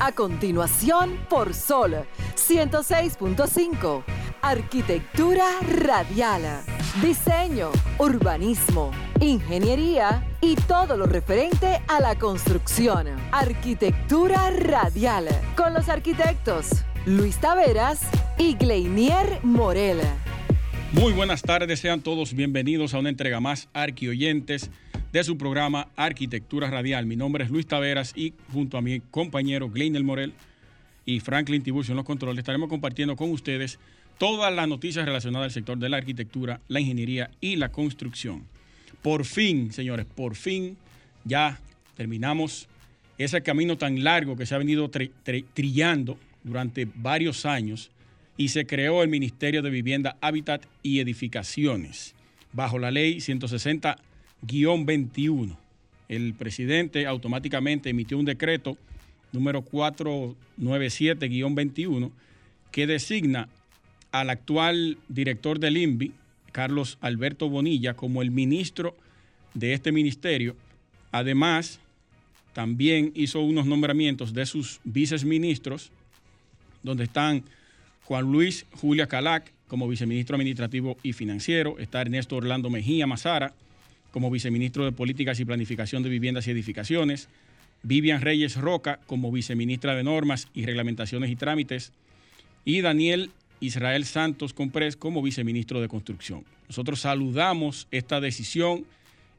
A continuación, por Sol 106.5. Arquitectura radial. Diseño, urbanismo, ingeniería y todo lo referente a la construcción. Arquitectura radial. Con los arquitectos Luis Taveras y Gleinier Morel. Muy buenas tardes, sean todos bienvenidos a una entrega más, arquioyentes de su programa Arquitectura Radial. Mi nombre es Luis Taveras y junto a mi compañero Gleinel Morel y Franklin Tiburcio en los controles estaremos compartiendo con ustedes todas las noticias relacionadas al sector de la arquitectura, la ingeniería y la construcción. Por fin, señores, por fin ya terminamos ese camino tan largo que se ha venido trillando durante varios años y se creó el Ministerio de Vivienda, Hábitat y Edificaciones bajo la ley 160 21. El presidente automáticamente emitió un decreto número 497-21 que designa al actual director del INVI, Carlos Alberto Bonilla, como el ministro de este ministerio. Además, también hizo unos nombramientos de sus viceministros, donde están Juan Luis Julia Calac como viceministro administrativo y financiero, está Ernesto Orlando Mejía Mazara como viceministro de Políticas y Planificación de Viviendas y Edificaciones, Vivian Reyes Roca como viceministra de Normas y Reglamentaciones y Trámites, y Daniel Israel Santos Comprés como viceministro de Construcción. Nosotros saludamos esta decisión,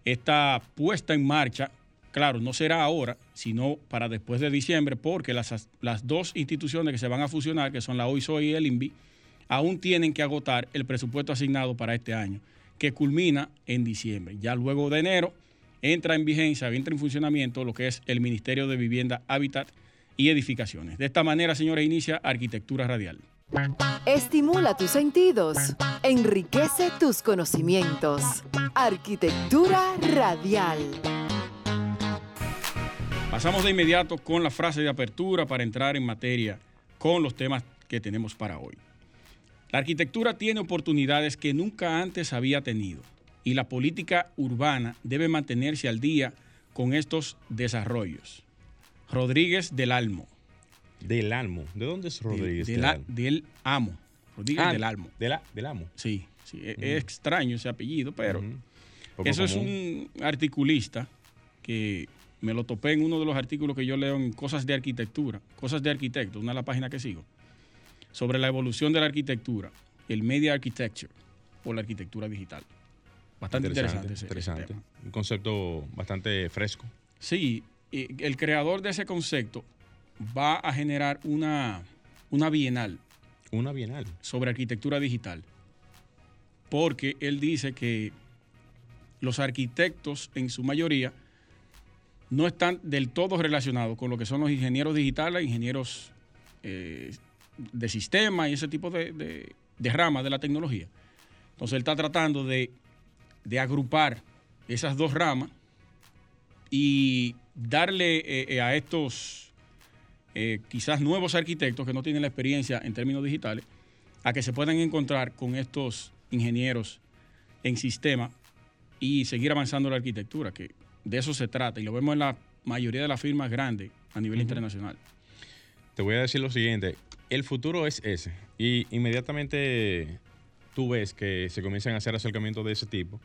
esta puesta en marcha. Claro, no será ahora, sino para después de diciembre, porque las, las dos instituciones que se van a fusionar, que son la OISOI y el INVI, aún tienen que agotar el presupuesto asignado para este año que culmina en diciembre. Ya luego de enero entra en vigencia, entra en funcionamiento lo que es el Ministerio de Vivienda, Hábitat y Edificaciones. De esta manera, señores, inicia Arquitectura Radial. Estimula tus sentidos, enriquece tus conocimientos. Arquitectura Radial. Pasamos de inmediato con la frase de apertura para entrar en materia con los temas que tenemos para hoy. La arquitectura tiene oportunidades que nunca antes había tenido y la política urbana debe mantenerse al día con estos desarrollos. Rodríguez del Almo. Del Almo. ¿De dónde es Rodríguez? del, del Amo. Rodríguez ah, del Almo. De la, del Amo. Sí, sí es, extraño ese apellido, pero eso es un articulista que me lo topé en uno de los artículos que yo leo en Cosas de Arquitectura, Cosas de Arquitecto, una de las páginas que sigo sobre la evolución de la arquitectura, el media architecture o la arquitectura digital. Bastante interesante. Interesante. Un concepto bastante fresco. Sí, el creador de ese concepto va a generar una, una bienal. Una bienal. Sobre arquitectura digital. Porque él dice que los arquitectos en su mayoría no están del todo relacionados con lo que son los ingenieros digitales, ingenieros eh, de sistema y ese tipo de, ramas de la tecnología. Entonces él está tratando de, agrupar esas dos ramas y darle eh, eh, a estos eh, quizás nuevos arquitectos que no tienen la experiencia en términos digitales, a que se puedan encontrar con estos ingenieros en sistema y seguir avanzando la arquitectura, que de eso se trata y lo vemos en la mayoría de las firmas grandes a nivel internacional. Te voy a decir lo siguiente, el futuro es ese. Y inmediatamente tú ves que se comienzan a hacer acercamientos de ese tipo,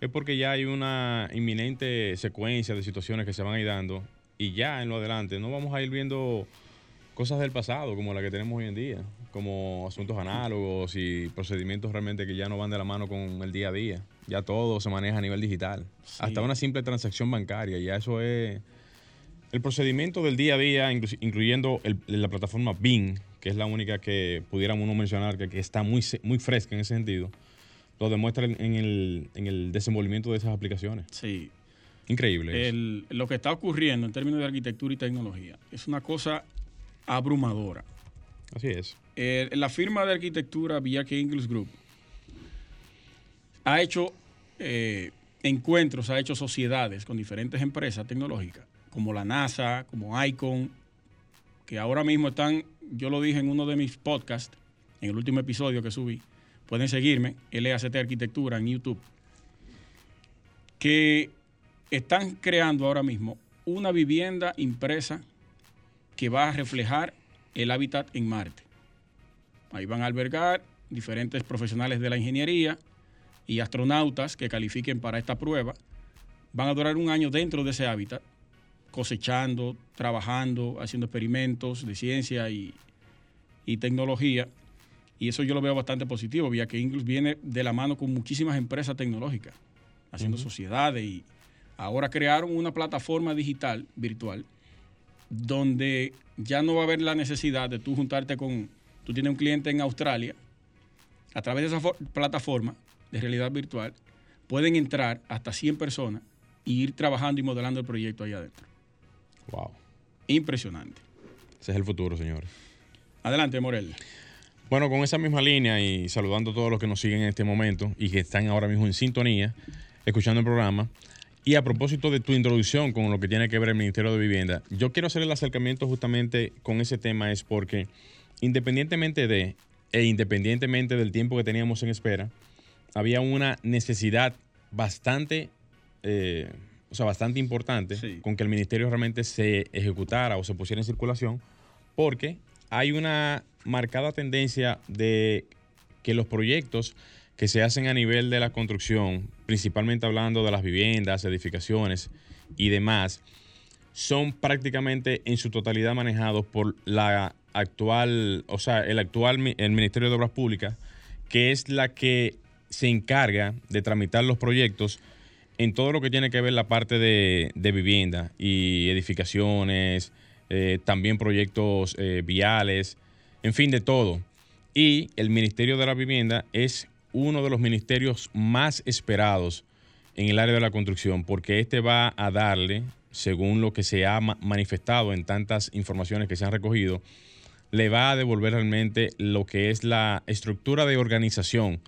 es porque ya hay una inminente secuencia de situaciones que se van a ir dando y ya en lo adelante no vamos a ir viendo cosas del pasado como la que tenemos hoy en día, como asuntos análogos y procedimientos realmente que ya no van de la mano con el día a día. Ya todo se maneja a nivel digital. Hasta una simple transacción bancaria, ya eso es... El procedimiento del día a día, incluyendo la plataforma Bing, que es la única que pudiéramos uno mencionar que, está muy, muy fresca en ese sentido, lo demuestra en el, en el desenvolvimiento de esas aplicaciones. Sí. Increíble. lo que está ocurriendo en términos de arquitectura y tecnología es una cosa abrumadora. Así es. la firma de arquitectura Villaque English Group ha hecho eh, encuentros, ha hecho sociedades con diferentes empresas tecnológicas, como la NASA, como ICON, que ahora mismo están yo lo dije en uno de mis podcasts, en el último episodio que subí. Pueden seguirme, LACT Arquitectura en YouTube. Que están creando ahora mismo una vivienda impresa que va a reflejar el hábitat en Marte. Ahí van a albergar diferentes profesionales de la ingeniería y astronautas que califiquen para esta prueba. Van a durar un año dentro de ese hábitat, cosechando, trabajando, haciendo experimentos de ciencia y, tecnología. Y eso yo lo veo bastante positivo, ya que Ingles viene de la mano con muchísimas empresas tecnológicas, haciendo sociedades y ahora crearon una plataforma digital virtual donde ya no va a haber la necesidad de tú juntarte con, tú tienes un cliente en Australia, a través de esa plataforma de realidad virtual, pueden entrar hasta 100 personas y ir trabajando y modelando el proyecto ahí adentro. Wow. Impresionante. Ese es el futuro, señores. Adelante, Morel. Bueno, con esa misma línea y saludando a todos los que nos siguen en este momento y que están ahora mismo en sintonía, escuchando el programa, y a propósito de tu introducción con lo que tiene que ver el Ministerio de Vivienda, yo quiero hacer el acercamiento justamente con ese tema, es porque independientemente de e independientemente del tiempo que teníamos en espera, había una necesidad bastante, eh, o sea, bastante importante con que el ministerio realmente se ejecutara o se pusiera en circulación, porque hay una marcada tendencia de que los proyectos que se hacen a nivel de la construcción, principalmente hablando de las viviendas, edificaciones y demás, son prácticamente en su totalidad manejados por la actual, o sea, el actual el Ministerio de Obras Públicas, que es la que se encarga de tramitar los proyectos en todo lo que tiene que ver la parte de, vivienda y edificaciones, eh, también proyectos eh, viales, en fin, de todo. Y el Ministerio de la Vivienda es uno de los ministerios más esperados en el área de la construcción, porque este va a darle, según lo que se ha manifestado en tantas informaciones que se han recogido, le va a devolver realmente lo que es la estructura de organización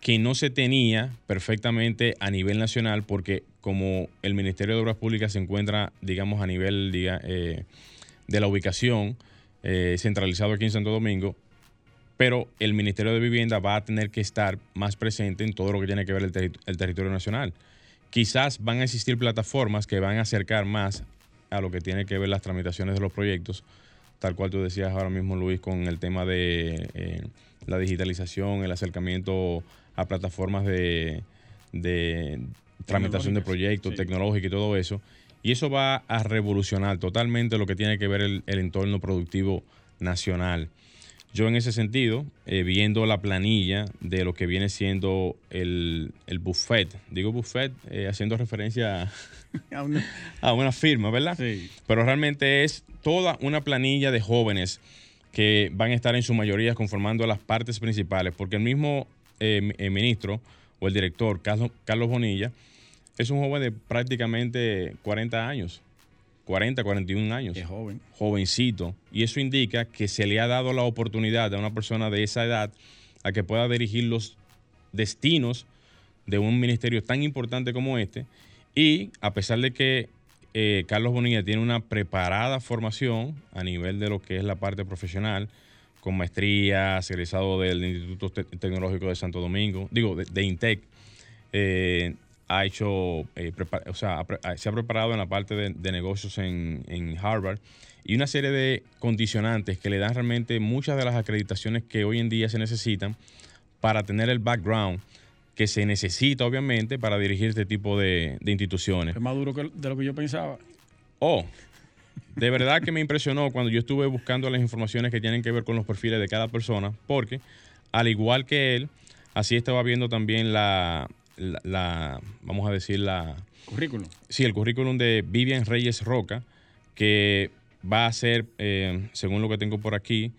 que no se tenía perfectamente a nivel nacional porque como el Ministerio de Obras Públicas se encuentra, digamos, a nivel eh, de la ubicación eh, centralizado aquí en Santo Domingo, pero el Ministerio de Vivienda va a tener que estar más presente en todo lo que tiene que ver el, el territorio nacional. Quizás van a existir plataformas que van a acercar más a lo que tiene que ver las tramitaciones de los proyectos, tal cual tú decías ahora mismo, Luis, con el tema de eh, la digitalización, el acercamiento a plataformas de, tramitación de proyectos, tecnológicos y todo eso. Y eso va a revolucionar totalmente lo que tiene que ver el, entorno productivo nacional. Yo en ese sentido, eh, viendo la planilla de lo que viene siendo el, buffet, digo buffet eh, haciendo referencia a una, a una firma, ¿verdad? Sí. Pero realmente es toda una planilla de jóvenes que van a estar en su mayoría conformando las partes principales, porque el mismo eh, eh, ministro o el director, Carlos, Carlos Bonilla, es un joven de prácticamente 40 años, 40, 41 años. Es joven. Jovencito. Y eso indica que se le ha dado la oportunidad a una persona de esa edad a que pueda dirigir los destinos de un ministerio tan importante como este. Y a pesar de que eh, Carlos Bonilla tiene una preparada formación a nivel de lo que es la parte profesional, con maestrías, egresado del Instituto Tecnológico de Santo Domingo, digo, de, INTEC. Eh, ha hecho, eh, o sea, se ha preparado en la parte de, negocios en, en, Harvard y una serie de condicionantes que le dan realmente muchas de las acreditaciones que hoy en día se necesitan para tener el background que se necesita, obviamente, para dirigir este tipo de, instituciones. Es más duro que de lo que yo pensaba. Oh, de verdad que me impresionó cuando yo estuve buscando las informaciones que tienen que ver con los perfiles de cada persona, porque al igual que él, así estaba viendo también la, la, vamos a decir, la... Currículum. Sí, el currículum de Vivian Reyes Roca, que va a ser, eh, según lo que tengo por aquí,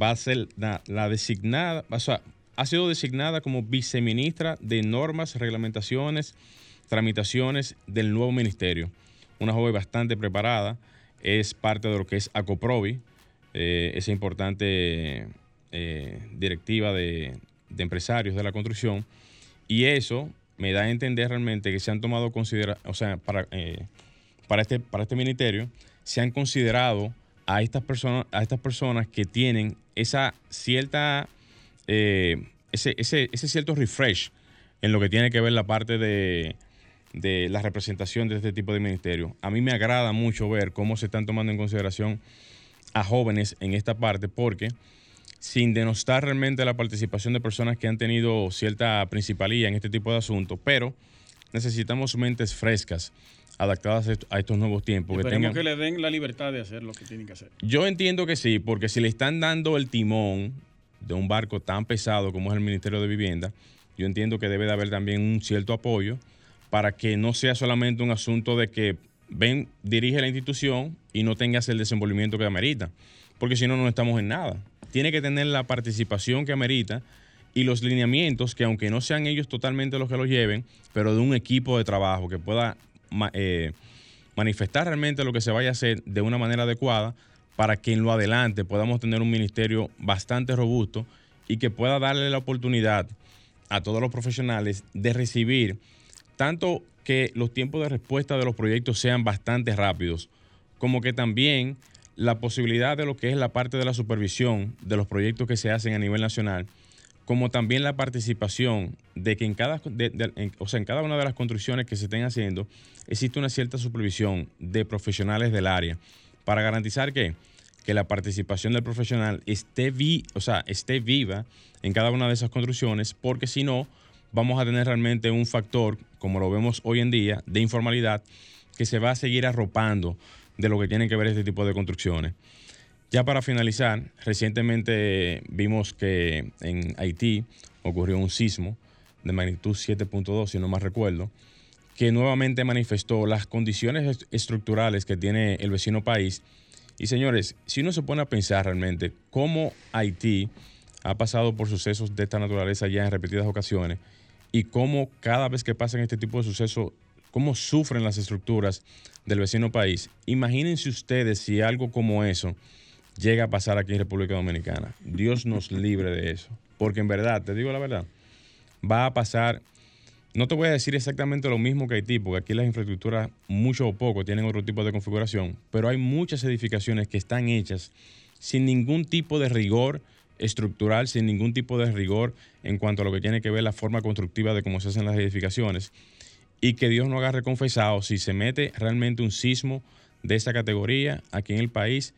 va a ser la, la designada, o sea, ha sido designada como viceministra de Normas, Reglamentaciones, Tramitaciones del nuevo ministerio. Una joven bastante preparada, es parte de lo que es ACOPROVI, eh, esa importante eh, directiva de, empresarios de la construcción, y eso me da a entender realmente que se han tomado consideración, o sea, para, eh, para, este, para este ministerio, se han considerado a estas personas, a estas personas que tienen esa cierta eh, ese, ese, cierto refresh en lo que tiene que ver la parte de, la representación de este tipo de ministerio. A mí me agrada mucho ver cómo se están tomando en consideración a jóvenes en esta parte porque sin denostar realmente la participación de personas que han tenido cierta principalía en este tipo de asuntos, pero necesitamos mentes frescas, adaptadas a estos nuevos tiempos. que, tengan... que le den la libertad de hacer lo que tienen que hacer. Yo entiendo que sí, porque si le están dando el timón de un barco tan pesado como es el Ministerio de Vivienda, yo entiendo que debe de haber también un cierto apoyo para que no sea solamente un asunto de que ven, dirige la institución y no tengas el desenvolvimiento que amerita, porque si no, no estamos en nada. Tiene que tener la participación que amerita y los lineamientos que aunque no sean ellos totalmente los que los lleven, pero de un equipo de trabajo que pueda eh, manifestar realmente lo que se vaya a hacer de una manera adecuada para que en lo adelante podamos tener un ministerio bastante robusto y que pueda darle la oportunidad a todos los profesionales de recibir tanto que los tiempos de respuesta de los proyectos sean bastante rápidos, como que también la posibilidad de lo que es la parte de la supervisión de los proyectos que se hacen a nivel nacional como también la participación de que en cada, o sea, en cada una de las construcciones que se estén haciendo existe una cierta supervisión de profesionales del área para garantizar que, que la participación del profesional esté, vi, o sea, esté viva en cada una de esas construcciones, porque si no, vamos a tener realmente un factor, como lo vemos hoy en día, de informalidad que se va a seguir arropando de lo que tiene que ver este tipo de construcciones. Ya para finalizar, recientemente vimos que en Haití ocurrió un sismo de magnitud 7.2, si no más recuerdo, que nuevamente manifestó las condiciones estructurales que tiene el vecino país. Y señores, si uno se pone a pensar realmente cómo Haití ha pasado por sucesos de esta naturaleza ya en repetidas ocasiones y cómo cada vez que pasan este tipo de sucesos, cómo sufren las estructuras del vecino país, imagínense ustedes si algo como eso llega a pasar aquí en República Dominicana. Dios nos libre de eso. Porque en verdad, te digo la verdad, va a pasar, no te voy a decir exactamente lo mismo que Haití, porque aquí las infraestructuras, mucho o poco, tienen otro tipo de configuración, pero hay muchas edificaciones que están hechas sin ningún tipo de rigor estructural, sin ningún tipo de rigor en cuanto a lo que tiene que ver la forma constructiva de cómo se hacen las edificaciones. Y que Dios no haga reconfesado si se mete realmente un sismo de esa categoría aquí en el país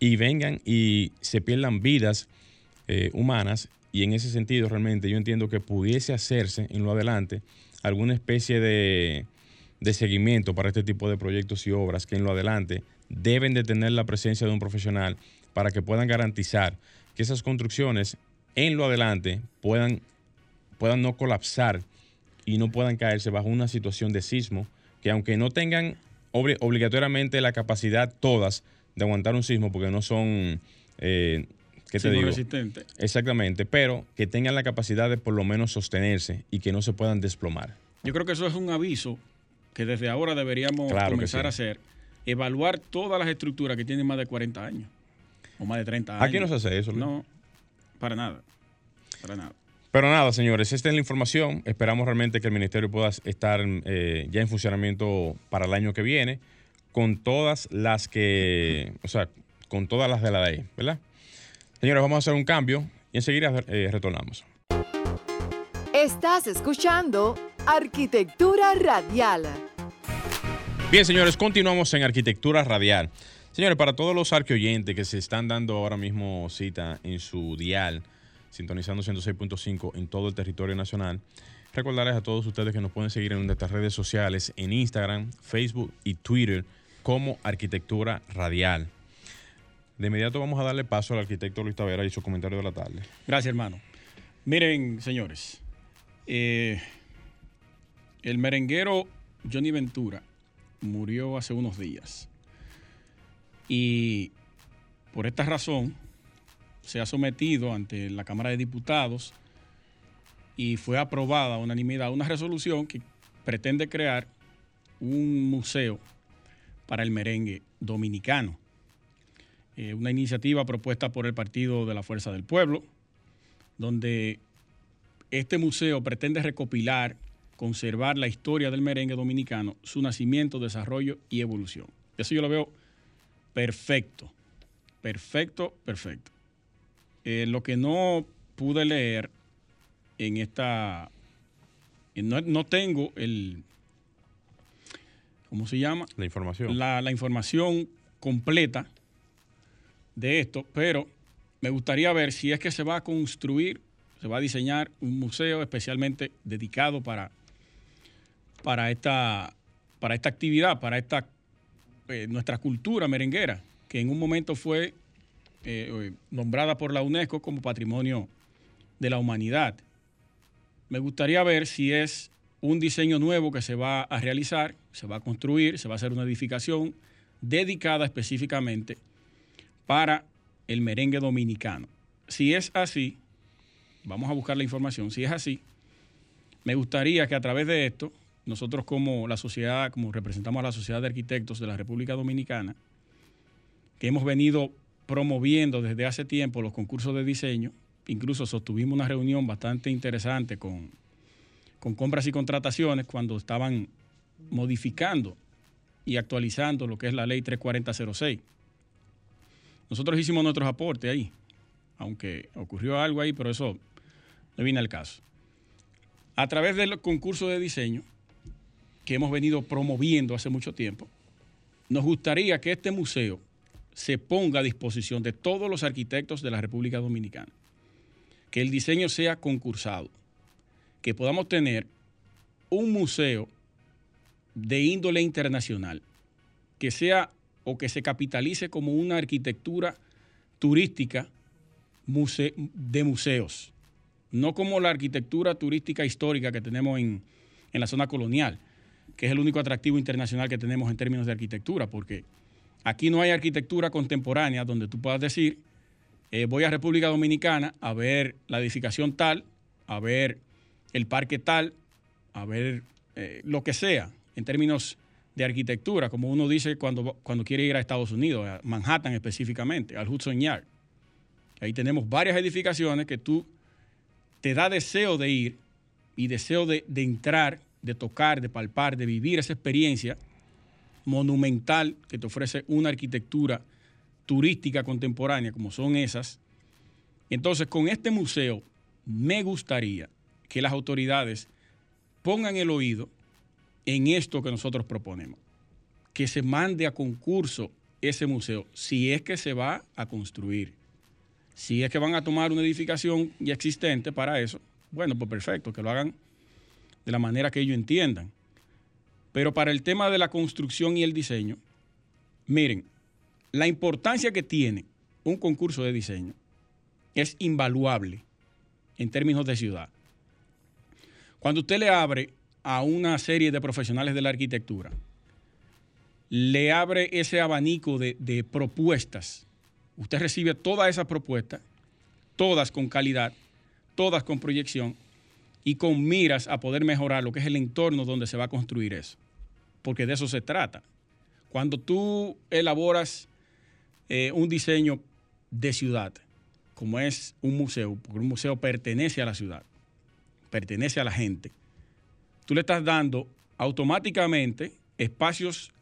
y vengan y se pierdan vidas eh, humanas. Y en ese sentido, realmente yo entiendo que pudiese hacerse en lo adelante alguna especie de, de seguimiento para este tipo de proyectos y obras que en lo adelante deben de tener la presencia de un profesional para que puedan garantizar que esas construcciones en lo adelante puedan, puedan no colapsar y no puedan caerse bajo una situación de sismo que aunque no tengan obligatoriamente la capacidad todas de aguantar un sismo porque no son, eh, ¿qué te digo? resistentes. Exactamente, pero que tengan la capacidad de por lo menos sostenerse y que no se puedan desplomar. Yo creo que eso es un aviso que desde ahora deberíamos comenzar a hacer, evaluar todas las estructuras que tienen más de 40 años o más de 30 años. Aquí no se hace eso. No, para nada, para nada. Pero nada, señores, esta es la información. Esperamos realmente que el ministerio pueda estar eh, ya en funcionamiento para el año que viene con todas las que, o sea, con todas las de la ley, ¿verdad? Señores, vamos a hacer un cambio y enseguida eh, retornamos. Estás escuchando Arquitectura Radial. Bien, señores, continuamos en Arquitectura Radial. Señores, para todos los arqueoyentes que se están dando ahora mismo cita en su dial, sintonizando 106.5 en todo el territorio nacional, recordarles a todos ustedes que nos pueden seguir en nuestras redes sociales, en Instagram, Facebook y Twitter como arquitectura radial. De inmediato vamos a darle paso al arquitecto Luis Tavera y su comentario de la tarde. Gracias, hermano. Miren, señores, eh, el merenguero Johnny Ventura murió hace unos días. Y por esta razón se ha sometido ante la Cámara de Diputados y fue aprobada a unanimidad una resolución que pretende crear un museo para el merengue dominicano. Eh, una iniciativa propuesta por el Partido de la Fuerza del Pueblo, donde este museo pretende recopilar, conservar la historia del merengue dominicano, su nacimiento, desarrollo y evolución. Eso yo lo veo perfecto, perfecto, perfecto. Eh, lo que no pude leer en esta, no tengo el, ¿cómo se llama? La información. La, información completa de esto, pero me gustaría ver si es que se va a construir, se va a diseñar un museo especialmente dedicado para, para, esta, para esta actividad, para esta, eh, nuestra cultura merenguera, que en un momento fue eh, nombrada por la UNESCO como Patrimonio de la Humanidad. Me gustaría ver si es un diseño nuevo que se va a realizar, se va a construir, se va a hacer una edificación dedicada específicamente para el merengue dominicano. Si es así, vamos a buscar la información, si es así, me gustaría que a través de esto, nosotros como la sociedad, como representamos a la Sociedad de Arquitectos de la República Dominicana, que hemos venido promoviendo desde hace tiempo los concursos de diseño, incluso sostuvimos una reunión bastante interesante con, con compras y contrataciones cuando estaban modificando y actualizando lo que es la ley 34006. Nosotros hicimos nuestros aportes ahí, aunque ocurrió algo ahí, pero eso no viene al caso. A través del concurso de diseño que hemos venido promoviendo hace mucho tiempo, nos gustaría que este museo se ponga a disposición de todos los arquitectos de la República Dominicana, que el diseño sea concursado, que podamos tener un museo de índole internacional, que sea o que se capitalice como una arquitectura turística de museos, no como la arquitectura turística histórica que tenemos en, la zona colonial, que es el único atractivo internacional que tenemos en términos de arquitectura, porque aquí no hay arquitectura contemporánea donde tú puedas decir, eh, voy a República Dominicana a ver la edificación tal, a ver el parque tal, a ver eh, lo que sea en términos de arquitectura, como uno dice cuando, cuando quiere ir a Estados Unidos, a Manhattan específicamente, al Hudson Yard. Ahí tenemos varias edificaciones que tú te da deseo de ir y deseo de, de entrar, de tocar, de palpar, de vivir esa experiencia monumental que te ofrece una arquitectura turística contemporánea como son esas. Entonces, con este museo me gustaría que las autoridades pongan el oído en esto que nosotros proponemos, que se mande a concurso ese museo, si es que se va a construir. Si es que van a tomar una edificación ya existente para eso, bueno, pues perfecto, que lo hagan de la manera que ellos entiendan. Pero para el tema de la construcción y el diseño, miren, la importancia que tiene un concurso de diseño es invaluable en términos de ciudad. Cuando usted le abre a una serie de profesionales de la arquitectura, le abre ese abanico de, propuestas. Usted recibe todas esas propuestas, todas con calidad, todas con proyección y con miras a poder mejorar lo que es el entorno donde se va a construir eso. Porque de eso se trata. Cuando tú elaboras eh, un diseño de ciudad, como es un museo, porque un museo pertenece a la ciudad, pertenece a la gente, tú le estás dando automáticamente espacios,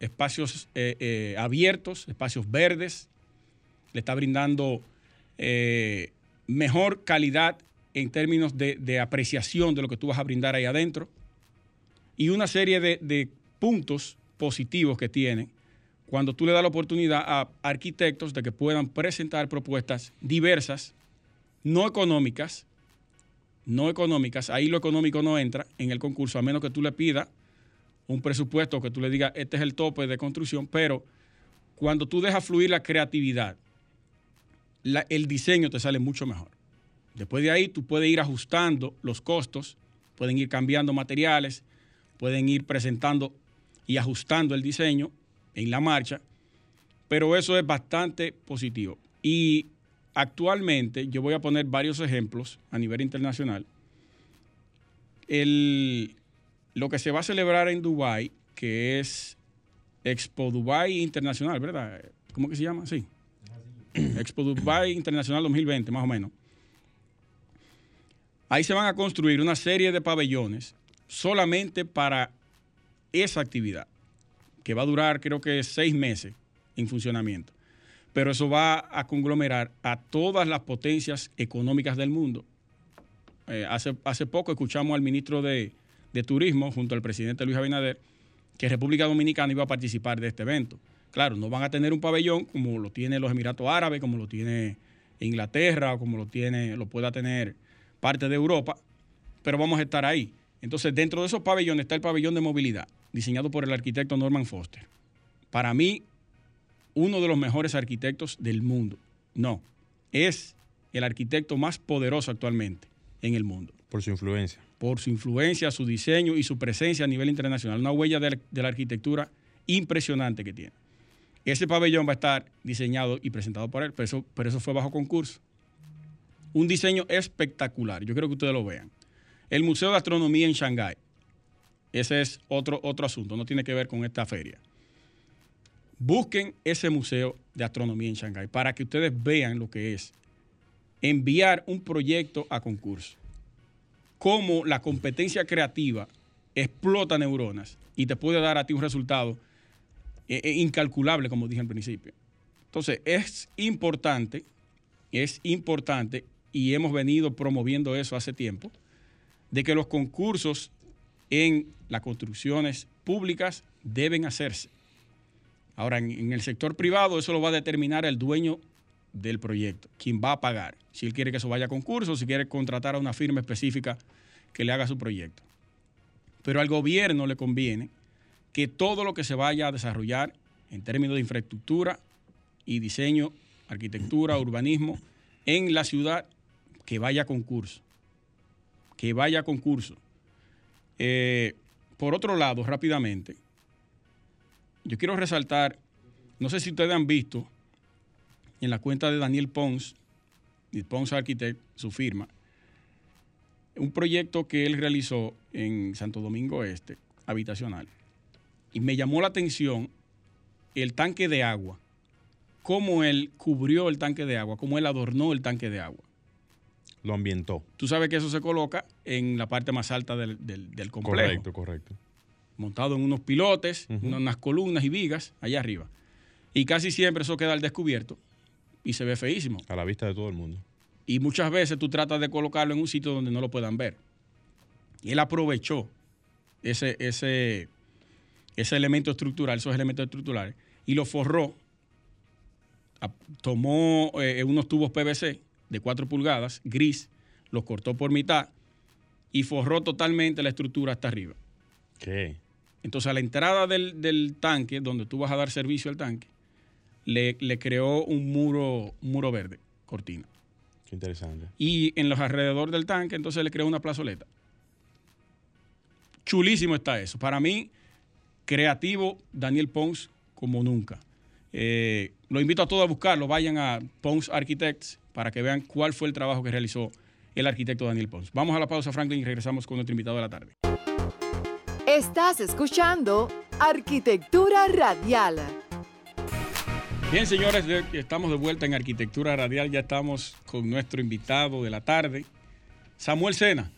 espacios eh, eh, abiertos, espacios verdes, le está brindando mejor calidad en términos de, apreciación de lo que tú vas a brindar ahí adentro y una serie de, de puntos positivos que tiene cuando tú le das la oportunidad a arquitectos de que puedan presentar propuestas diversas, no económicas, no económicas, ahí lo económico no entra en el concurso, a menos que tú le pidas un presupuesto que tú le digas, este es el tope de construcción, pero cuando tú dejas fluir la creatividad, el diseño te sale mucho mejor. Después de ahí tú puedes ir ajustando los costos, pueden ir cambiando materiales, pueden ir presentando y ajustando el diseño en la marcha, pero eso es bastante positivo. Y actualmente, yo voy a poner varios ejemplos a nivel internacional. lo que se va a celebrar en Dubái, que es Expo Dubai Internacional, ¿verdad? ¿Cómo que se llama? Sí. Expo Dubai Internacional 2020, más o menos. Ahí se van a construir una serie de pabellones solamente para esa actividad, que va a durar creo que seis meses en funcionamiento pero eso va a conglomerar a todas las potencias económicas del mundo. Eh, hace, hace poco escuchamos al ministro de, Turismo, junto al presidente Luis Abinader, que República Dominicana iba a participar de este evento. Claro, no van a tener un pabellón como lo tiene los Emiratos Árabes, como lo tiene Inglaterra o como lo tiene, lo pueda tener parte de Europa, pero vamos a estar ahí. Entonces, dentro de esos pabellones está el pabellón de movilidad, diseñado por el arquitecto Norman Foster. Para mí, uno de los mejores arquitectos del mundo. No, es el arquitecto más poderoso actualmente en el mundo. Por su influencia. Por su influencia, su diseño y su presencia a nivel internacional. Una huella de la, arquitectura impresionante que tiene. Ese pabellón va a estar diseñado y presentado por él, pero eso, pero eso fue bajo concurso. Un diseño espectacular. Yo creo que ustedes lo vean. El Museo de Astronomía en Shanghái. Ese es otro, otro asunto, no tiene que ver con esta feria. Busquen ese Museo de Astronomía en Shanghái para que ustedes vean lo que es enviar un proyecto a concurso. Cómo la competencia creativa explota neuronas y te puede dar a ti un resultado eh, eh, incalculable, como dije al principio. Entonces, es importante, es importante, y hemos venido promoviendo eso hace tiempo, de que los concursos en las construcciones públicas deben hacerse. Ahora, en, el sector privado eso lo va a determinar el dueño del proyecto, quien va a pagar, si él quiere que eso vaya a concurso, si quiere contratar a una firma específica que le haga su proyecto. Pero al gobierno le conviene que todo lo que se vaya a desarrollar en términos de infraestructura y diseño, arquitectura, urbanismo, en la ciudad, que vaya a concurso. Que vaya a concurso. Eh, por otro lado, rápidamente, yo quiero resaltar, no sé si ustedes han visto en la cuenta de Daniel Pons, Pons Architect, su firma, un proyecto que él realizó en Santo Domingo Este, habitacional. Y me llamó la atención el tanque de agua, cómo él cubrió el tanque de agua, cómo él adornó el tanque de agua. Lo ambientó. Tú sabes que eso se coloca en la parte más alta del, complejo. Correcto, correcto. Montado en unos pilotes, unas columnas y vigas allá arriba. Y casi siempre eso queda al descubierto y se ve feísimo. A la vista de todo el mundo. Y muchas veces tú tratas de colocarlo en un sitio donde no lo puedan ver. Y él aprovechó ese, ese, ese elemento estructural, esos elementos estructurales, y lo forró. Tomó eh, unos tubos PVC de 4 pulgadas, gris, los cortó por mitad y forró totalmente la estructura hasta arriba. ¿Qué? Entonces, a la entrada del, tanque, donde tú vas a dar servicio al tanque, le, creó un muro, muro verde, cortina. Qué interesante. Y en los alrededores del tanque, entonces le creó una plazoleta. Chulísimo está eso. Para mí, creativo Daniel Pons como nunca. Eh, lo invito a todos a buscarlo. Vayan a Pons Architects para que vean cuál fue el trabajo que realizó el arquitecto Daniel Pons. Vamos a la pausa, Franklin, y regresamos con nuestro invitado de la tarde. Estás escuchando Arquitectura Radial. Bien, señores, estamos de vuelta en Arquitectura Radial. Ya estamos con nuestro invitado de la tarde, Samuel Sena.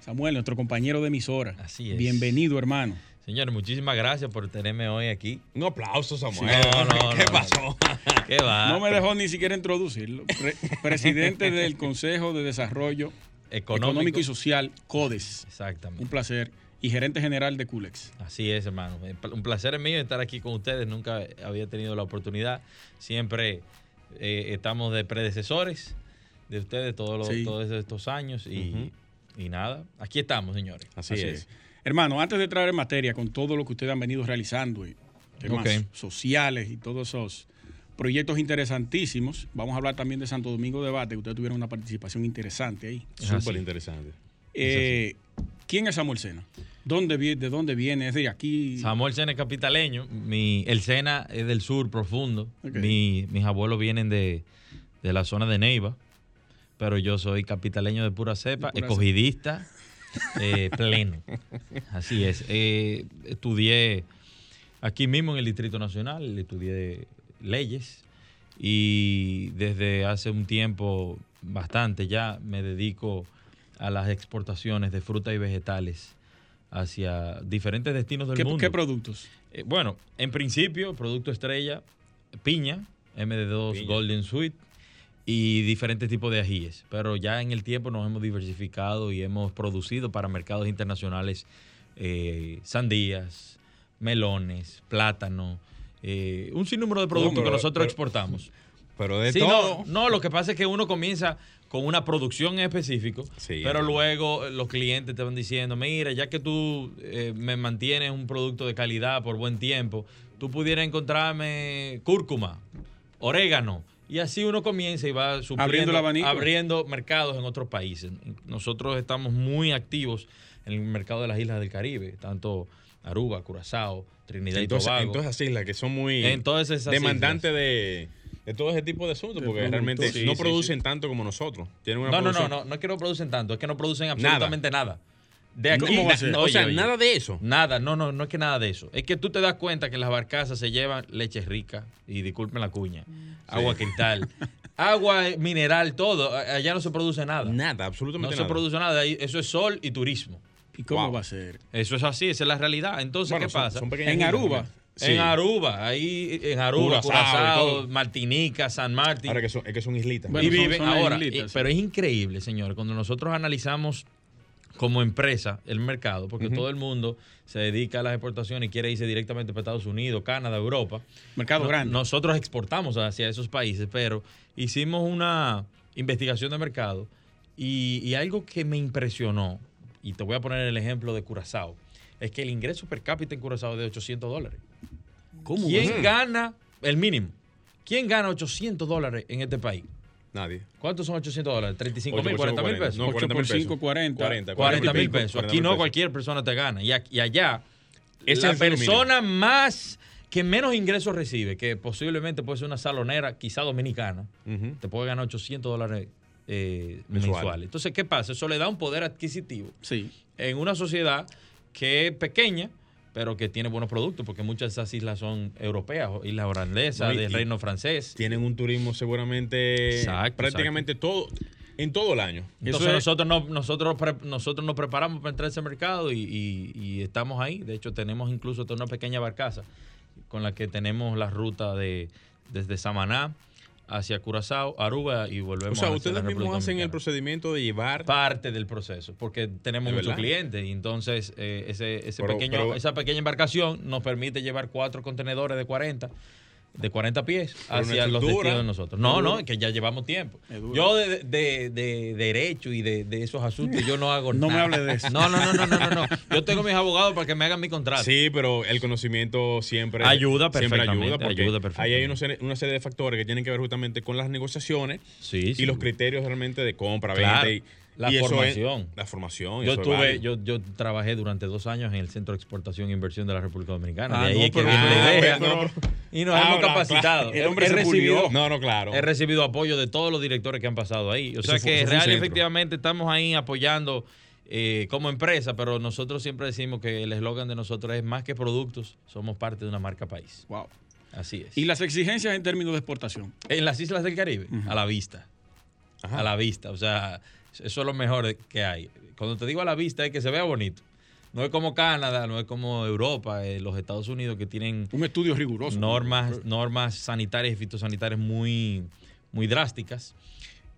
Samuel, nuestro compañero de emisora. Así es. Bienvenido, hermano. Señor, muchísimas gracias por tenerme hoy aquí. Un aplauso, Samuel. ¿Qué pasó? ¿Qué va? No me dejó ni siquiera introducirlo. presidente del Consejo de Desarrollo Económico, y Social, CODES. Exactamente. Un placer. Y gerente general de Culex. Así es, hermano. Un placer mío estar aquí con ustedes. Nunca había tenido la oportunidad. Siempre eh, estamos de predecesores de ustedes todos, todos estos años. Y, nada, aquí estamos, señores. Así, es. Hermano, antes de traer materia con todo lo que ustedes han venido realizando y temas sociales y todos esos proyectos interesantísimos, vamos a hablar también de Santo Domingo Debate, ustedes tuvieron una participación interesante ahí. Súper interesante. Eh, ¿Quién es Samuel Sena? ¿Dónde, ¿De dónde viene? ¿Es de aquí? Samuel Sena es capitaleño. Mi, el Sena es del sur profundo. mis abuelos vienen de, la zona de Neiva, pero yo soy capitaleño de pura cepa, escogidista. Eh, pleno. Así es. Eh, estudié aquí mismo en el Distrito Nacional, estudié leyes y desde hace un tiempo bastante ya me dedico a las exportaciones de frutas y vegetales hacia diferentes destinos del mundo. ¿Qué productos? Eh, bueno, en principio, producto estrella, piña, MD2 Golden Sweet, y diferentes tipos de ajíes. Pero ya en el tiempo nos hemos diversificado y hemos producido para mercados internacionales eh, sandías, melones, plátano, eh, un sinnúmero de productos que nosotros exportamos. Pero de Sí, todo. No, no, lo que pasa es que uno comienza con una producción en específico, Sí, pero luego los clientes te van diciendo, mira, ya que tú eh, me mantienes un producto de calidad por buen tiempo, tú pudieras encontrarme cúrcuma, orégano. Y así uno comienza y va Abriendo abriendo mercados en otros países. Nosotros estamos muy activos en el mercado de las islas del Caribe, tanto Aruba, Curazao, Trinidad y Tobago. en todas esas islas que son muy demandantes de, de todo ese tipo de asuntos, porque realmente Sí, no sí, producen tanto como nosotros. Tienen una No, no, no, no, no es que no producen tanto, es que no producen absolutamente nada. De aquí, ¿Cómo va a ser? O sea, oye, nada de eso. Nada, no, no, no es que nada de eso. Es que tú te das cuenta que las barcazas se llevan leche rica, y disculpen la cuña, agua cristal, agua mineral, todo. Allá no se produce nada. Nada, No absolutamente se nada. produce nada. Ahí- Eso es sol y turismo. ¿Y cómo Wow. va a ser? Eso es así, esa es la realidad. Entonces, Bueno, ¿qué son- pasa? son En Aruba. Sí. En Aruba, ahí en Aruba, Curazao. Martinica, San Martín. Ahora que son, es que son islitas. Bueno, y viven son ahora. islitas, eh, sí. Pero es increíble, señores, cuando nosotros analizamos como empresa el mercado, porque todo el mundo se dedica a las exportaciones y quiere irse directamente para Estados Unidos, Canadá, Europa. Mercado No- grande. Nosotros exportamos hacia esos países, pero hicimos una investigación de mercado y, y algo que me impresionó, y te voy a poner el ejemplo de Curazao, es que el ingreso per cápita en Curazao es de 800 dólares. ¿Cómo? ¿Quién gana el mínimo? ¿Quién gana 800 dólares en este país? Nadie. ¿Cuántos son 800 dólares? ¿35 Ocho mil, por 40 mil cinco, pesos? No, 8 40 por mil pesos. 5, 40. 40, 40 mil pico, pesos. 40 Aquí no cualquier persona te gana. Y, aquí- y allá, Ese la es el mínimo. persona más que menos ingresos recibe, que posiblemente puede ser una salonera, quizá dominicana, Ujú. te puede ganar 800 dólares eh, Mensual. mensuales. Entonces, ¿qué pasa? Eso le da un poder adquisitivo Sí. en una sociedad que es pequeña, pero que tiene buenos productos, porque muchas de esas islas son europeas, islas holandesas, No, del reino francés. Tienen un turismo seguramente Exacto, prácticamente todo en todo el año. Entonces es- nosotros, no, nosotros, nosotros nos preparamos para entrar a ese mercado y, y- y estamos ahí. De hecho, tenemos incluso una pequeña barcaza con la que tenemos la ruta de desde Samaná hacia Curazao, Aruba y O volvemos sea, hacia ustedes mismos hacen el procedimiento de llevar parte del proceso, porque tenemos ¿De muchos clientes y entonces eh, ese, ese Pero- pequeño, pero- esa pequeña embarcación nos permite llevar cuatro contenedores de 40 de 40 pies hacia los destinos de nosotros. No, no, que ya llevamos tiempo. Yo de, de- de derecho y de, de esos asuntos yo no hago No me nada. hable de eso. No, no, no, no, no, no, no. Yo tengo mis abogados para que me hagan mi contrato. Sí, pero el conocimiento siempre Ayuda siempre perfectamente, ayuda porque ayuda ahí hay una serie, una serie de factores que tienen que ver justamente con las negociaciones Sí, sí. y los criterios realmente de compra, Claro. venta y La y eso es- formación. la formación. Yo tuve, yo, yo trabajé durante dos años en el Centro de Exportación e Inversión de la República Dominicana. Ah, de ahí no, es que pero- viene la idea. pero- y nos Ah, hemos capacitado. claro. El hombre he, se recibido. No, no, claro. he recibido apoyo de todos los directores que han pasado ahí. O Eso sea fue- que real efectivamente estamos ahí apoyando eh, como empresa, pero nosotros siempre decimos que el eslogan de nosotros es más que productos, somos parte de una marca país. Wow. Así es. Y las exigencias en términos de exportación. En las islas del Caribe, a la vista. Ajá. A la vista. O sea, eso es lo mejor que hay. Cuando te digo a la vista es que se vea bonito. No es como Canadá, no es como Europa, eh, los Estados Unidos que tienen Un estudio riguroso. normas, normas sanitarias y fitosanitarias muy, muy drásticas.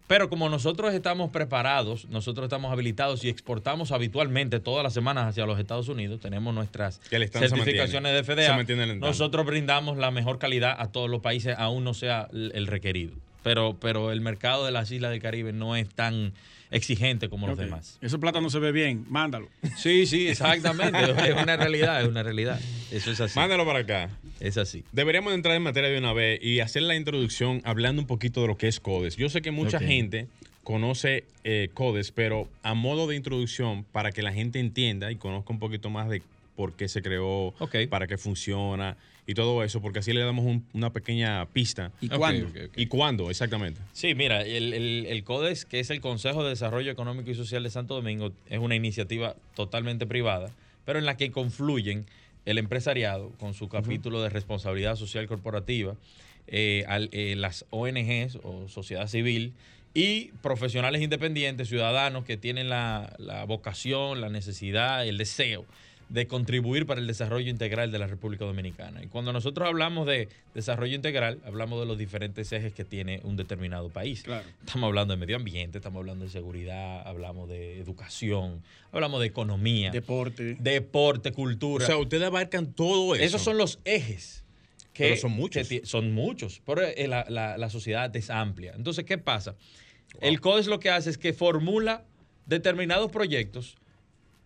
Pero como nosotros estamos preparados, nosotros estamos habilitados y exportamos habitualmente todas las semanas hacia los Estados Unidos, tenemos nuestras certificaciones de FDA, nosotros brindamos la mejor calidad a todos los países, aún no sea el requerido. Pero, pero el mercado de las islas del Caribe no es tan exigente como los demás. Ese plata no se ve bien. Mándalo. Sí, sí, exactamente. es una realidad, es una realidad. Eso es así. Mándalo para acá. Es así. Deberíamos de entrar en materia de una vez y hacer la introducción hablando un poquito de lo que es CODES. Yo sé que mucha gente conoce eh, CODES, pero a modo de introducción, para que la gente entienda y conozca un poquito más de por qué se creó, para qué funciona y todo eso, porque así le damos un- una pequeña pista. ¿Y cuándo? ¿Y cuándo? Exactamente. Sí, mira, el, el, el CODES, que es el Consejo de Desarrollo Económico y Social de Santo Domingo, es una iniciativa totalmente privada, pero en la que confluyen el empresariado con su capítulo de responsabilidad social corporativa, eh, al- eh, las ONGs o sociedad civil y profesionales independientes, ciudadanos que tienen la, la vocación, la necesidad, el deseo de contribuir para el desarrollo integral de la República Dominicana. Y cuando nosotros hablamos de desarrollo integral, hablamos de los diferentes ejes que tiene un determinado país. Claro. Estamos hablando de medio ambiente, estamos hablando de seguridad, hablamos de educación, hablamos de economía, Deporte. deporte, O cultura. sea, ustedes abarcan todo eso. Esos son los ejes pero son muchos. son muchos, pero eh, la, la, sociedad es amplia. Entonces, ¿qué pasa? El CODES lo que hace es que formula determinados proyectos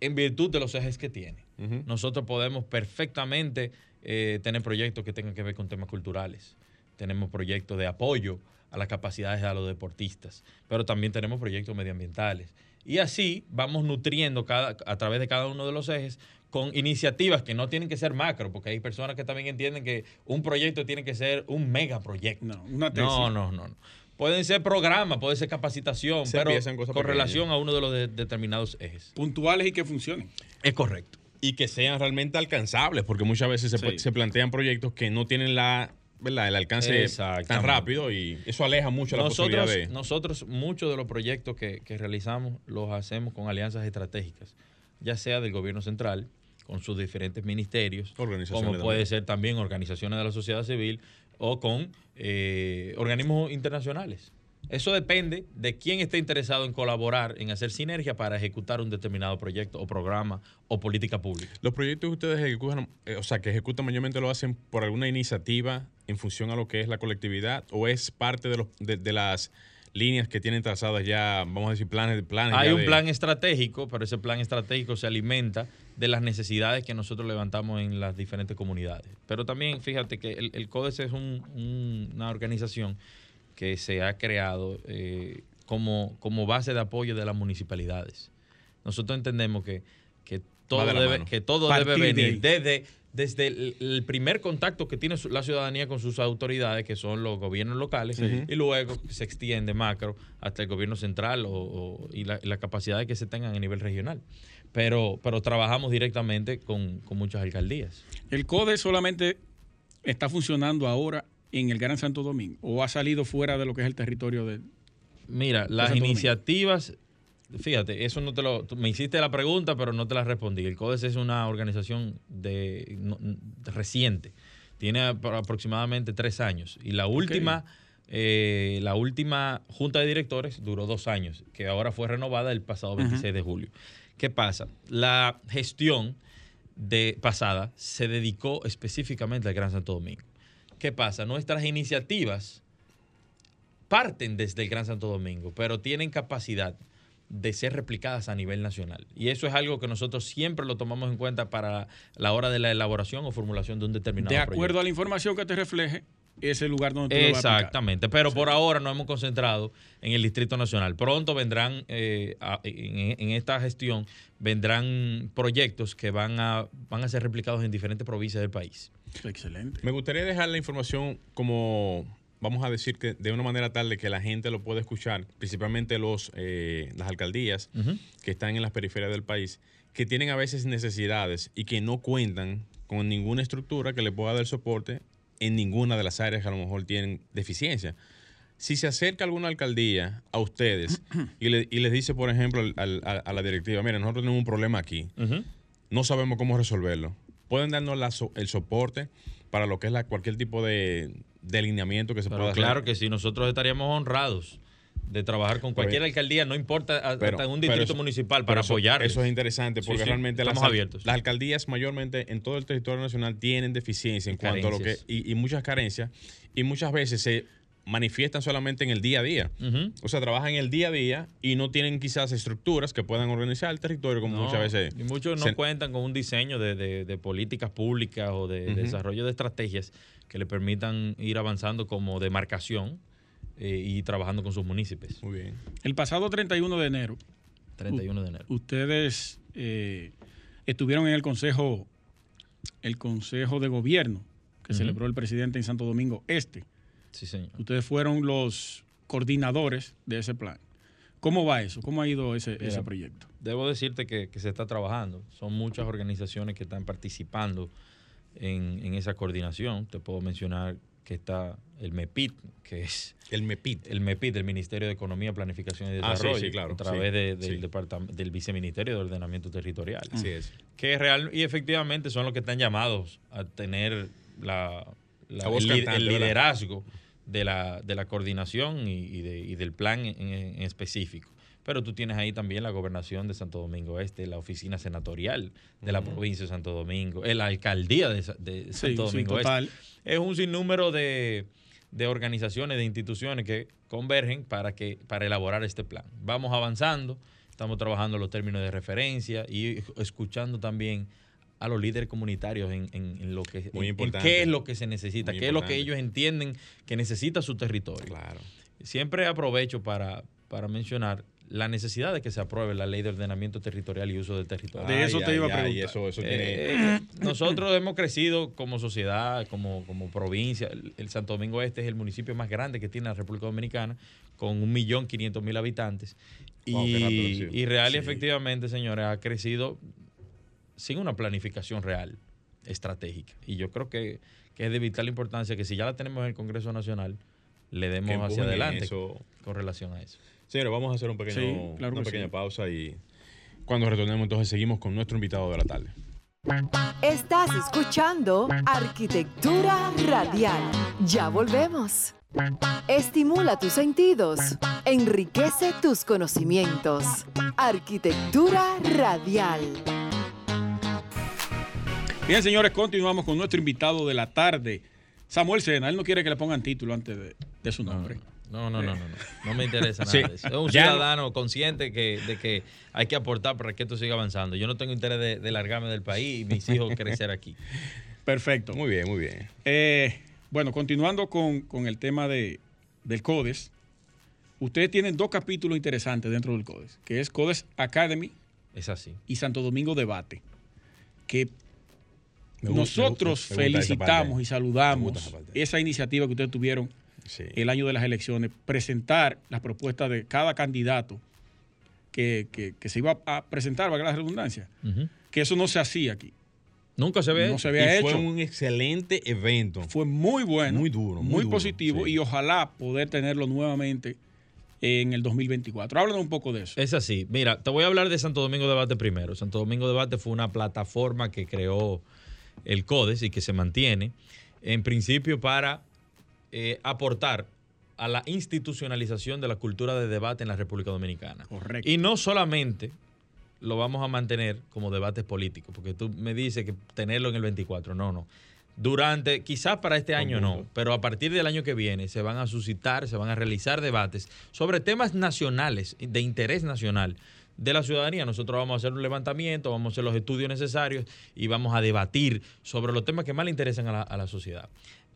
en virtud de los ejes que tiene. Nosotros podemos perfectamente eh, tener proyectos que tengan que ver con temas culturales. Tenemos proyectos de apoyo a las capacidades de los deportistas, pero también tenemos proyectos medioambientales. Y así vamos nutriendo cada, a través de cada uno de los ejes con iniciativas que no tienen que ser macro, porque hay personas que también entienden que un proyecto tiene que ser un megaproyecto. No, una No, no, no. Pueden ser programas, puede ser capacitación, pero con relación a uno de los determinados ejes. Puntuales y que funcionen. Es correcto. Y que sean realmente alcanzables, porque muchas veces se, plantean proyectos que no tienen la ¿verdad? el alcance tan rápido y eso aleja mucho la posibilidad de... Nosotros, muchos de los proyectos que, que, realizamos los hacemos con alianzas estratégicas, ya sea del gobierno central, con sus diferentes ministerios, como puede ser también organizaciones de la sociedad civil o con eh, organismos internacionales. Eso depende de quién esté interesado en colaborar, en hacer sinergia para ejecutar un determinado proyecto o programa o política pública. Los proyectos que ustedes ejecutan, eh, o sea, que ejecutan mayormente lo hacen por alguna iniciativa en función a lo que es la colectividad o es parte de, los, de las líneas que tienen trazadas ya, vamos a decir, planes. planes Hay un plan estratégico, pero ese plan estratégico se alimenta de las necesidades que nosotros levantamos en las diferentes comunidades. Pero también, fíjate que el, el CODES es una organización que se ha creado eh, como, como base de apoyo de las municipalidades. Nosotros entendemos que, que todo, debe, que todo debe venir desde desde el, primer contacto que tiene la ciudadanía con sus autoridades, que son los gobiernos locales, y luego se extiende macro hasta el gobierno central o, y la, la, capacidad que se tengan a nivel regional. Pero, pero trabajamos directamente con, muchas alcaldías. ¿El CODE solamente está funcionando ahora en el Gran Santo Domingo o ha salido fuera de lo que es el territorio de... Mira, las iniciativas Fíjate, eso no te lo. Me hiciste la pregunta, pero no te la respondí. El CODES es una organización de, reciente. Tiene aproximadamente tres años. Y la última, eh, la última junta de directores duró dos años, que ahora fue renovada el pasado 26 de julio. ¿Qué pasa? La gestión de pasada se dedicó específicamente al Gran Santo Domingo. ¿Qué pasa? Nuestras iniciativas parten desde el Gran Santo Domingo, pero tienen capacidad de ser replicadas a nivel nacional. Y eso es algo que nosotros siempre lo tomamos en cuenta para la hora de la elaboración o formulación de un determinado De acuerdo a la información que te refleje, ese lugar donde tú Exactamente, pero por ahora nos hemos concentrado en el Distrito Nacional. Pronto vendrán, eh, en, esta gestión, vendrán proyectos que van a, van a ser replicados en diferentes provincias del país. Excelente. Me gustaría dejar la información como vamos a decir que de una manera tal de que la gente lo pueda escuchar, principalmente los, eh, las alcaldías que están en las periferias del país, que tienen a veces necesidades y que no cuentan con ninguna estructura que le pueda dar soporte en ninguna de las áreas que a lo mejor tienen deficiencia. Si se acerca alguna alcaldía a ustedes y, les dice, por ejemplo, a, la directiva, mira, nosotros tenemos un problema aquí, no sabemos cómo resolverlo, pueden darnos el soporte para lo que es la, cualquier tipo de, delineamiento que se pueda hacer. Claro que sí, nosotros estaríamos honrados de trabajar con cualquier alcaldía, no importa hasta en un distrito municipal para apoyar. Eso es interesante porque realmente las, abiertos. las alcaldías mayormente en todo el territorio nacional tienen deficiencia en cuanto a lo que y, muchas carencias y muchas veces se manifiestan solamente en el día a día. O sea, trabajan en el día a día y no tienen quizás estructuras que puedan organizar el territorio como muchas veces. Y muchos no cuentan con un diseño de, políticas públicas o de desarrollo de estrategias que le permitan ir avanzando como demarcación eh, y trabajando con sus municipios. Muy bien. El pasado 31 de enero. 31 de enero. Ustedes eh, estuvieron en el consejo, el consejo de gobierno que celebró el presidente en Santo Domingo Este. Sí, señor. Ustedes fueron los coordinadores de ese plan. ¿Cómo va eso? ¿Cómo ha ido ese, proyecto? Debo decirte que, se está trabajando. Son muchas organizaciones que están participando en, esa coordinación. Te puedo mencionar que está el MEPIT, que es... El MEPIT. El MEPIT, del Ministerio de Economía, Planificación y ah, Desarrollo, claro, a través del, departamento, del Viceministerio de Ordenamiento Territorial. Así es. Que real, y efectivamente son los que están llamados a tener la, el, liderazgo de la, de la coordinación y, del plan en, específico. Pero tú tienes ahí también la gobernación de Santo Domingo Este, la oficina senatorial de la provincia de Santo Domingo, eh, la alcaldía de, de Santo Domingo Este. Es un sinnúmero de, de organizaciones, de instituciones que convergen para, que, para elaborar este plan. Vamos avanzando, estamos trabajando los términos de referencia y escuchando también a los líderes comunitarios en, lo que qué es lo que se necesita, qué es lo que ellos entienden que necesita su territorio. Claro. Siempre aprovecho para, para mencionar la necesidad de que se apruebe la ley de ordenamiento territorial y uso del territorio. de eso te iba a preguntar. eso, eso tiene... Eh, nosotros hemos crecido como sociedad, como, como provincia. El, Santo Domingo Este es el municipio más grande que tiene la República Dominicana, con 1.500.000 habitantes. y, y real y efectivamente, señores, ha crecido sin una planificación real, estratégica. Y yo creo que, es de vital importancia que si ya la tenemos en el Congreso Nacional, le demos hacia adelante con relación a eso. Señores, vamos a hacer un pequeño, una pequeña pausa y cuando retornemos entonces seguimos con nuestro invitado de la tarde. Estás escuchando Arquitectura Radial. Ya volvemos. Estimula tus sentidos, enriquece tus conocimientos. Arquitectura Radial. Bien, señores, continuamos con nuestro invitado de la tarde, Samuel Sena. Él no quiere que le pongan título antes de, su nombre. No, no, no, no, no, no. me interesa nada de eso. Es un ciudadano consciente que, de que hay que aportar para que esto siga avanzando. Yo no tengo interés de, largarme del país y mis hijos crecer aquí. Perfecto. Muy bien, muy bien. Eh, bueno, continuando con, el tema de, del CODES, ustedes tienen dos capítulos interesantes dentro del CODES, que es CODES Academy. Es así. Y Santo Domingo Debate, que nosotros felicitamos y saludamos esa iniciativa que ustedes tuvieron el año de las elecciones, presentar las propuestas de cada candidato que, se iba a presentar, valga la redundancia, que eso no se hacía aquí. Nunca se había, no se había hecho. Fue un excelente evento. Fue muy bueno. Muy duro. Muy, positivo y ojalá poder tenerlo nuevamente en el 2024. Háblanos un poco de eso. Es así. Mira, te voy a hablar de Santo Domingo Debate primero. Santo Domingo Debate fue una plataforma que creó el CODES y que se mantiene, en principio para eh, aportar a la institucionalización de la cultura de debate en la República Dominicana. Correcto. Y no solamente lo vamos a mantener como debates políticos, porque tú me dices que tenerlo en el 24, no, no. Durante, quizás para este año no, pero a partir del año que viene se van a suscitar, se van a realizar debates sobre temas nacionales, de interés nacional, de la ciudadanía. Nosotros vamos a hacer un levantamiento, vamos a hacer los estudios necesarios y vamos a debatir sobre los temas que más le interesan a la, sociedad.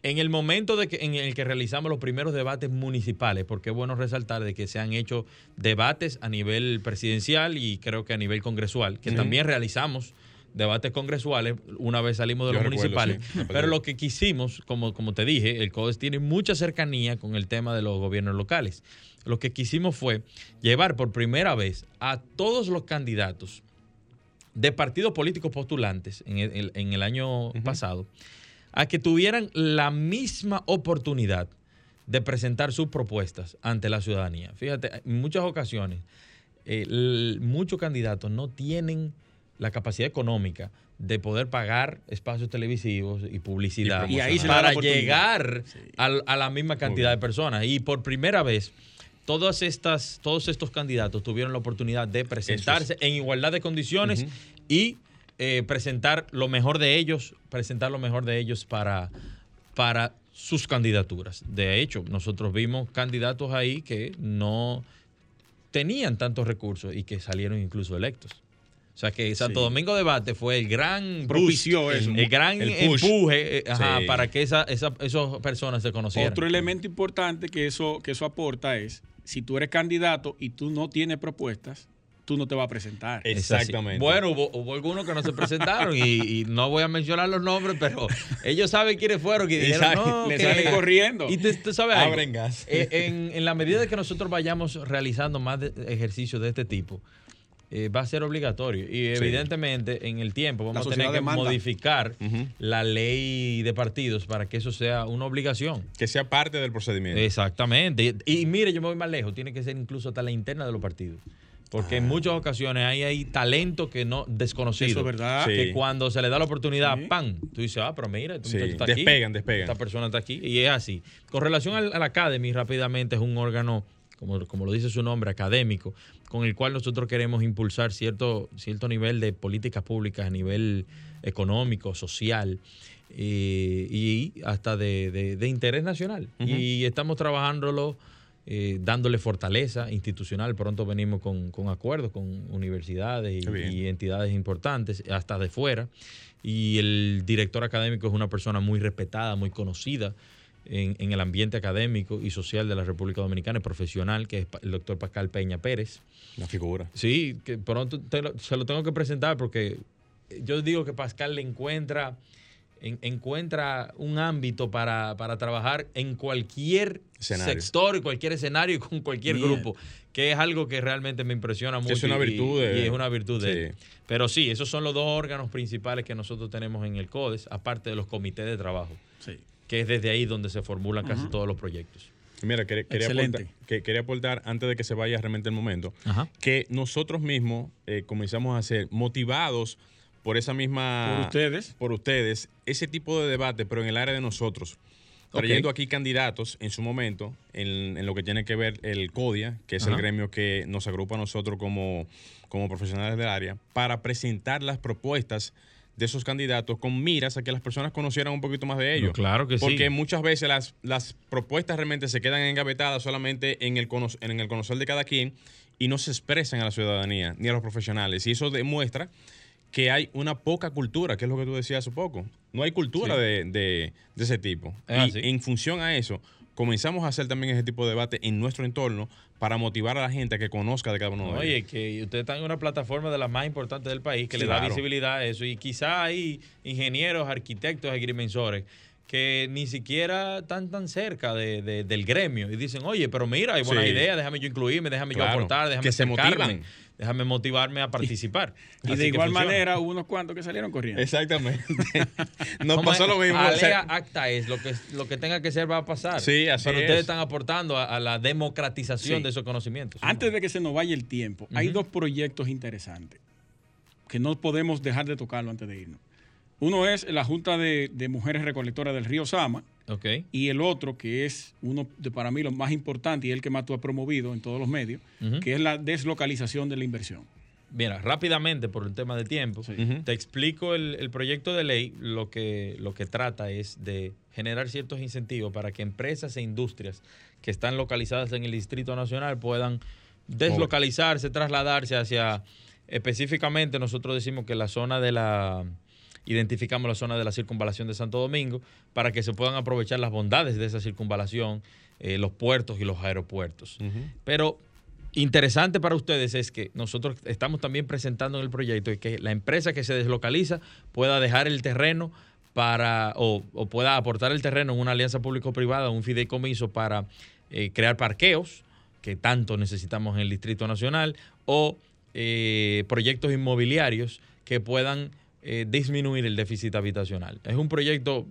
En el momento de que, en el que realizamos los primeros debates municipales, porque es bueno resaltar de que se han hecho debates a nivel presidencial y creo que a nivel congresual, que también realizamos debates congresuales una vez salimos de los municipales. pero lo que quisimos, como, como te dije, el CODES tiene mucha cercanía con el tema de los gobiernos locales. Lo que quisimos fue llevar por primera vez a todos los candidatos de partidos políticos postulantes en el, año pasado a que tuvieran la misma oportunidad de presentar sus propuestas ante la ciudadanía. Fíjate, en muchas ocasiones muchos candidatos no tienen la capacidad económica de poder pagar espacios televisivos y publicidad para llegar a, la misma cantidad de personas. Y por primera vez todas estas, todos estos candidatos tuvieron la oportunidad de presentarse en igualdad de condiciones y eh, presentar lo mejor de ellos, presentar lo mejor de ellos para, para sus candidaturas. De hecho, nosotros vimos candidatos ahí que no tenían tantos recursos y que salieron incluso electos. O sea que Santo Domingo Debate fue el gran propició el, gran empuje eh, para que esa, esas personas se conocieran. Otro elemento importante que eso, que eso aporta es si tú eres candidato y tú no tienes propuestas, tú no te vas a presentar. Exactamente. Bueno, hubo, algunos que no se presentaron y, no voy a mencionar los nombres, pero ellos saben quiénes fueron. Que dijeron, no, le salen corriendo. Y tú sabes, Abren gas. Eh, en, en, la medida de que nosotros vayamos realizando más ejercicios de este tipo, eh, va a ser obligatorio. Y evidentemente en el tiempo vamos a tener que modificar la ley de partidos para que eso sea una obligación. Que sea parte del procedimiento. Exactamente. Y, mire, yo me voy más lejos, tiene que ser incluso hasta la interna de los partidos. Porque en ah. muchas ocasiones hay, hay talento que no desconocido. Eso es verdad. Que cuando se le da la oportunidad, ¡pam! Tú dices, ah, pero mira, está despegan, despegan. Esta persona está aquí. Y es así. Con relación al, al Academy, rápidamente es un órgano como, como lo dice su nombre, académico, con el cual nosotros queremos impulsar cierto, cierto nivel de políticas públicas a nivel económico, social eh, y hasta de, interés nacional. Y estamos trabajándolo. Eh, dándole fortaleza institucional. Pronto venimos con, acuerdos con universidades y, entidades importantes, hasta de fuera. Y el director académico es una persona muy respetada, muy conocida en, el ambiente académico y social de la República Dominicana, profesional, que es el doctor Pascal Peña Pérez. Una figura. Sí, que pronto se lo tengo que presentar porque yo digo que Pascal le encuentra encuentra un ámbito para, trabajar en cualquier sector y cualquier escenario y con cualquier grupo, que es algo que realmente me impresiona mucho. Es una virtud. Y, es una virtud de Pero sí, esos son los dos órganos principales que nosotros tenemos en el CODES, aparte de los comités de trabajo, que es desde ahí donde se formulan casi todos los proyectos. Mira, quería, aportar, que, quería aportar, antes de que se vaya realmente el momento, que nosotros mismos eh, comenzamos a ser motivados por esa misma... Por ustedes. Por ustedes, ese tipo de debate, pero en el área de nosotros. Trayendo aquí candidatos en su momento, en, lo que tiene que ver el CODIA, que es el gremio que nos agrupa a nosotros como, como profesionales del área, para presentar las propuestas de esos candidatos con miras a que las personas conocieran un poquito más de ellos. claro que sí. Porque muchas veces las, las propuestas realmente se quedan engavetadas solamente en el, en el conocer de cada quien y no se expresan a la ciudadanía ni a los profesionales. Y eso demuestra que hay una poca cultura, que es lo que tú decías hace poco. No hay cultura de, ese tipo. y en función a eso, comenzamos a hacer también ese tipo de debate en nuestro entorno para motivar a la gente a que conozca de cada uno de ellos. Oye, que ustedes están en una plataforma de las más importantes del país que le da visibilidad a eso. Y quizá hay ingenieros, arquitectos, agrimensores que ni siquiera están tan cerca del gremio y dicen, oye, pero mira, hay buena idea, déjame yo incluirme, déjame yo aportar, déjame que se motivan déjame motivarme a participar. Y de igual manera hubo unos cuantos que salieron corriendo. Exactamente. Nos pasó lo mismo. Alea acta es, lo que, lo que tenga que ser va a pasar. Sí, así Pero ustedes están aportando a, la democratización de esos conocimientos. Antes de que se nos vaya el tiempo, hay dos proyectos interesantes que no podemos dejar de tocarlo antes de irnos. Uno es la Junta de, Mujeres Recolectoras del Río Sama. Y el otro, que es uno de para mí lo más importante y el que más tú has promovido en todos los medios, que es la deslocalización de la inversión. Mira, rápidamente, por el tema de tiempo, te explico el, proyecto de ley. Lo que, lo que trata es de generar ciertos incentivos para que empresas e industrias que están localizadas en el Distrito Nacional puedan deslocalizarse, trasladarse hacia, específicamente nosotros decimos que la zona de la identificamos la zona de la circunvalación de Santo Domingo para que se puedan aprovechar las bondades de esa circunvalación, eh, los puertos y los aeropuertos. Pero interesante para ustedes es que nosotros estamos también presentando en el proyecto que la empresa que se deslocaliza pueda dejar el terreno para o, pueda aportar el terreno en una alianza público-privada, un fideicomiso para eh, crear parqueos que tanto necesitamos en el Distrito Nacional o eh, proyectos inmobiliarios que puedan eh, disminuir el déficit habitacional. Es un proyecto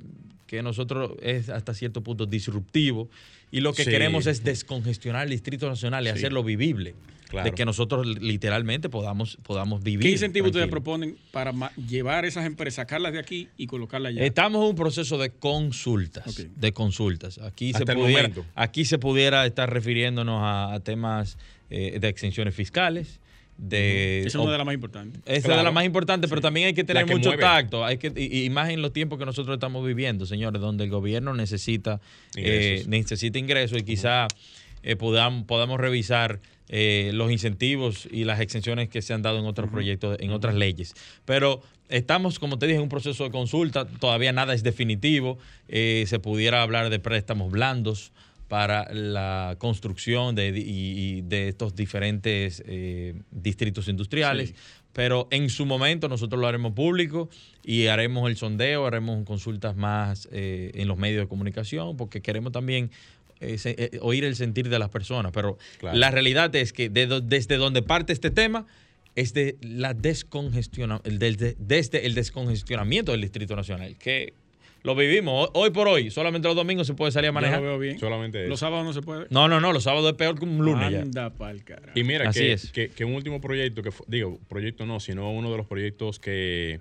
que nosotros es hasta cierto punto disruptivo y lo que queremos es descongestionar el Distrito Nacional y hacerlo vivible. De que nosotros literalmente podamos, podamos vivir. ¿Qué incentivos ustedes proponen para llevar esas empresas, sacarlas de aquí y colocarlas allá? Estamos en un proceso de consultas. De consultas. Aquí se, pudiera, aquí se pudiera estar refiriéndonos a, temas eh, de exenciones fiscales de, es una de las más importantes. Es de las más importantes, pero también hay que tener mucho tacto. Hay que, y, más en los tiempos que nosotros estamos viviendo, señores, donde el gobierno necesita ingresos, eh, necesita ingresos y quizá eh, podamos, podamos revisar eh, los incentivos y las exenciones que se han dado en otros proyectos, en otras leyes. Pero estamos, como te dije, en un proceso de consulta, todavía nada es definitivo. se pudiera hablar de préstamos blandos para la construcción de, de estos diferentes eh, distritos industriales. Pero en su momento nosotros lo haremos público y haremos el sondeo, haremos consultas más eh, en los medios de comunicación, porque queremos también eh, oír el sentir de las personas. Pero la realidad es que desde donde parte este tema es de la descongestiona, desde el descongestionamiento del Distrito Nacional, que lo vivimos. Hoy por hoy, solamente los domingos se puede salir a manejar. Yo lo veo bien. Solamente Los sábados no se puede. No, no, no. Los sábados es peor que un lunes. Anda pa'l carajo. Y mira, que, Que, un último proyecto, que digo, proyecto no, sino uno de los proyectos que.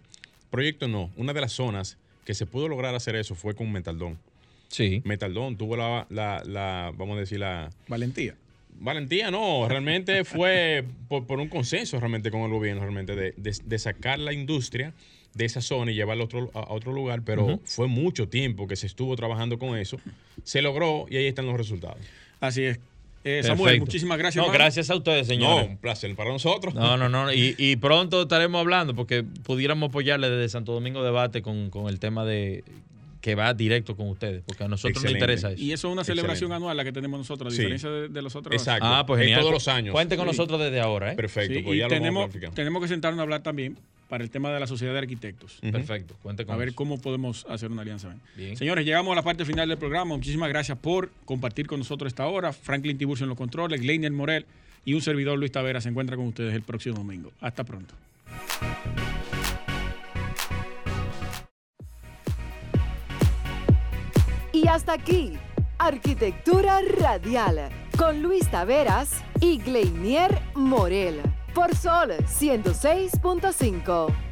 Proyecto no. Una de las zonas que se pudo lograr hacer eso fue con Metaldón. Sí. Metaldón tuvo la, la, la vamos a decir, la. Valentía Valentía, no, realmente fue por, un consenso realmente con el gobierno, realmente, de, sacar la industria de esa zona y llevarla a otro, a otro lugar, pero fue mucho tiempo que se estuvo trabajando con eso, se logró y ahí están los resultados. Así es. Eh, Samuel, muchísimas gracias. No, gracias a ustedes, señores. No, un placer para nosotros. No, no, no. Y, pronto estaremos hablando porque pudiéramos apoyarle desde Santo Domingo Debate con, con el tema de que va directo con ustedes, porque a nosotros nos interesa eso. Y eso es una celebración anual la que tenemos nosotros, a diferencia de, los otros. Exacto. Ah, pues genial. todos los años. Cuente con nosotros desde ahora, ¿eh? Perfecto. pues ya tenemos, tenemos que sentarnos a hablar también para el tema de la sociedad de arquitectos. Perfecto. Cuente con A ver cómo podemos hacer una alianza. Bien. Señores, llegamos a la parte final del programa. Muchísimas gracias por compartir con nosotros esta hora. Franklin Tiburcio en los controles, Gleiner Morel y un servidor Luis Tavera se encuentra con ustedes el próximo domingo. Hasta pronto. Y hasta aquí, Arquitectura Radial, con Luis Taveras y Gleinier Morel, por Sol 106.5.